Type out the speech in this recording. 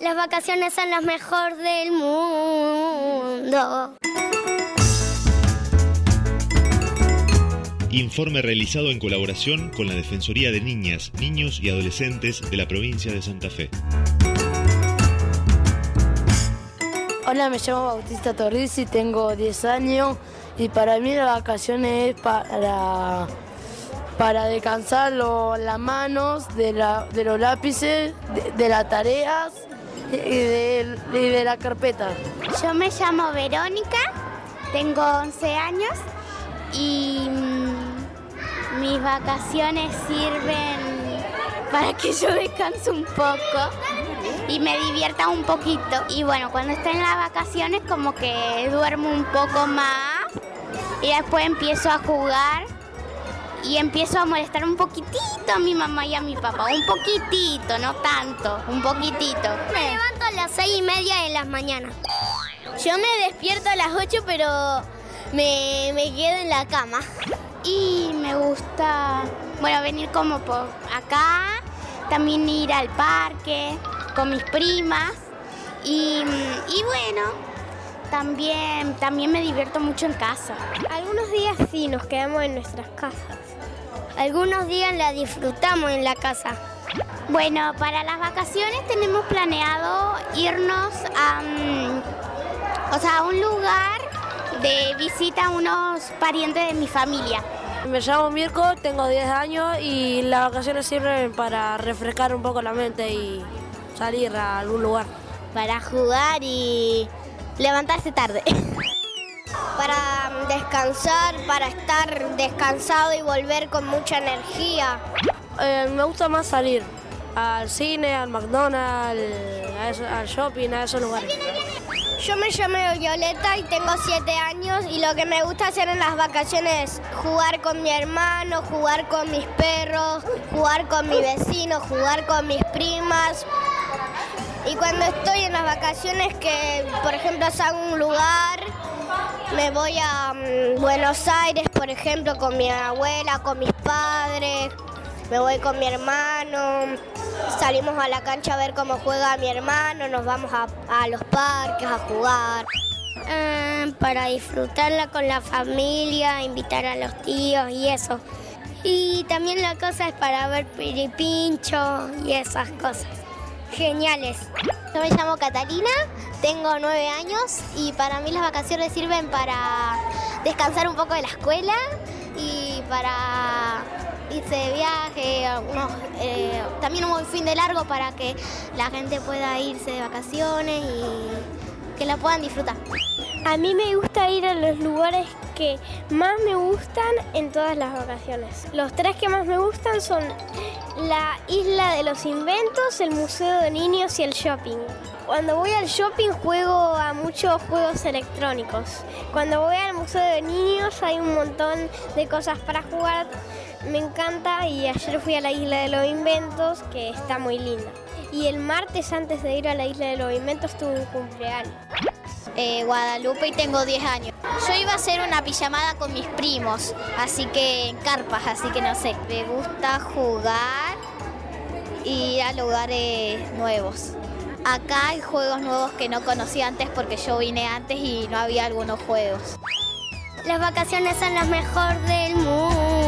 Las vacaciones son las mejor del mundo. Informe realizado en colaboración con la Defensoría de Niñas, Niños y Adolescentes de la provincia de Santa Fe. Hola, me llamo Bautista Torriz y tengo 10 años y para mí las vacaciones es para, para descansar las manos de, de los lápices, de, las tareas y de, de la carpeta. Yo me llamo Verónica, tengo 11 años y mm, mis vacaciones sirven para que yo descanse un poco y me divierta un poquito. Y bueno, cuando estoy en las vacaciones como que duermo un poco más y después empiezo a jugar y empiezo a molestar un poquitito a mi mamá y a mi papá. Un poquitito, no tanto, un poquitito. Me levanto a las seis y media de las mañanas. Yo me despierto a las 8 pero me, me quedo en la cama. Y me gusta, bueno, venir como por acá, también ir al parque con mis primas y, bueno, también, también me divierto mucho en casa. Algunos días sí nos quedamos en nuestras casas. Algunos días la disfrutamos en la casa. Bueno, para las vacaciones tenemos planeado irnos a, o sea, a un lugar de visita a unos parientes de mi familia. Me llamo Mirko, tengo 10 años y las vacaciones sirven para refrescar un poco la mente y salir a algún lugar. Para jugar y levantarse tarde. para descansar, para estar descansado y volver con mucha energía. Eh, me gusta más salir al cine, al McDonald's, al shopping, a esos lugares. Yo me llamo Violeta y tengo 7 años y lo que me gusta hacer en las vacaciones es jugar con mi hermano, jugar con mis perros, jugar con mi vecino, jugar con mis primas, y cuando estoy en las vacaciones, que por ejemplo salgo a un lugar, me voy a mm, Buenos Aires, por ejemplo, con mi abuela, con mis padres, me voy con mi hermano, salimos a la cancha a ver cómo juega mi hermano, nos vamos a, los parques a jugar. Eh, para disfrutarla con la familia, invitar a los tíos y eso. Y también la cosa es para ver piripincho y esas cosas geniales. Yo me llamo Catalina, tengo nueve años y para mí las vacaciones sirven para descansar un poco de la escuela y para irse de viaje, eh, también un fin de largo para que la gente pueda irse de vacaciones y que la puedan disfrutar. A mí me gusta ir a los lugares que más me gustan en todas las vacaciones. Los tres que más me gustan son la Isla de los Inventos, el Museo de Niños y el shopping. Cuando voy al shopping juego a muchos juegos electrónicos. Cuando voy al Museo de Niños hay un montón de cosas para jugar. Me encanta y ayer fui a la Isla de los Inventos que está muy linda. Y el martes antes de ir a la Isla de los Inventos tuve un cumpleaños. Eh, Guadalupe y tengo 10 años. Yo iba a hacer una pijamada con mis primos, así que en carpas, así que no sé. Me gusta jugar y ir a lugares nuevos. Acá hay juegos nuevos que no conocía antes porque yo vine antes y no había algunos juegos. Las vacaciones son las mejor del mundo.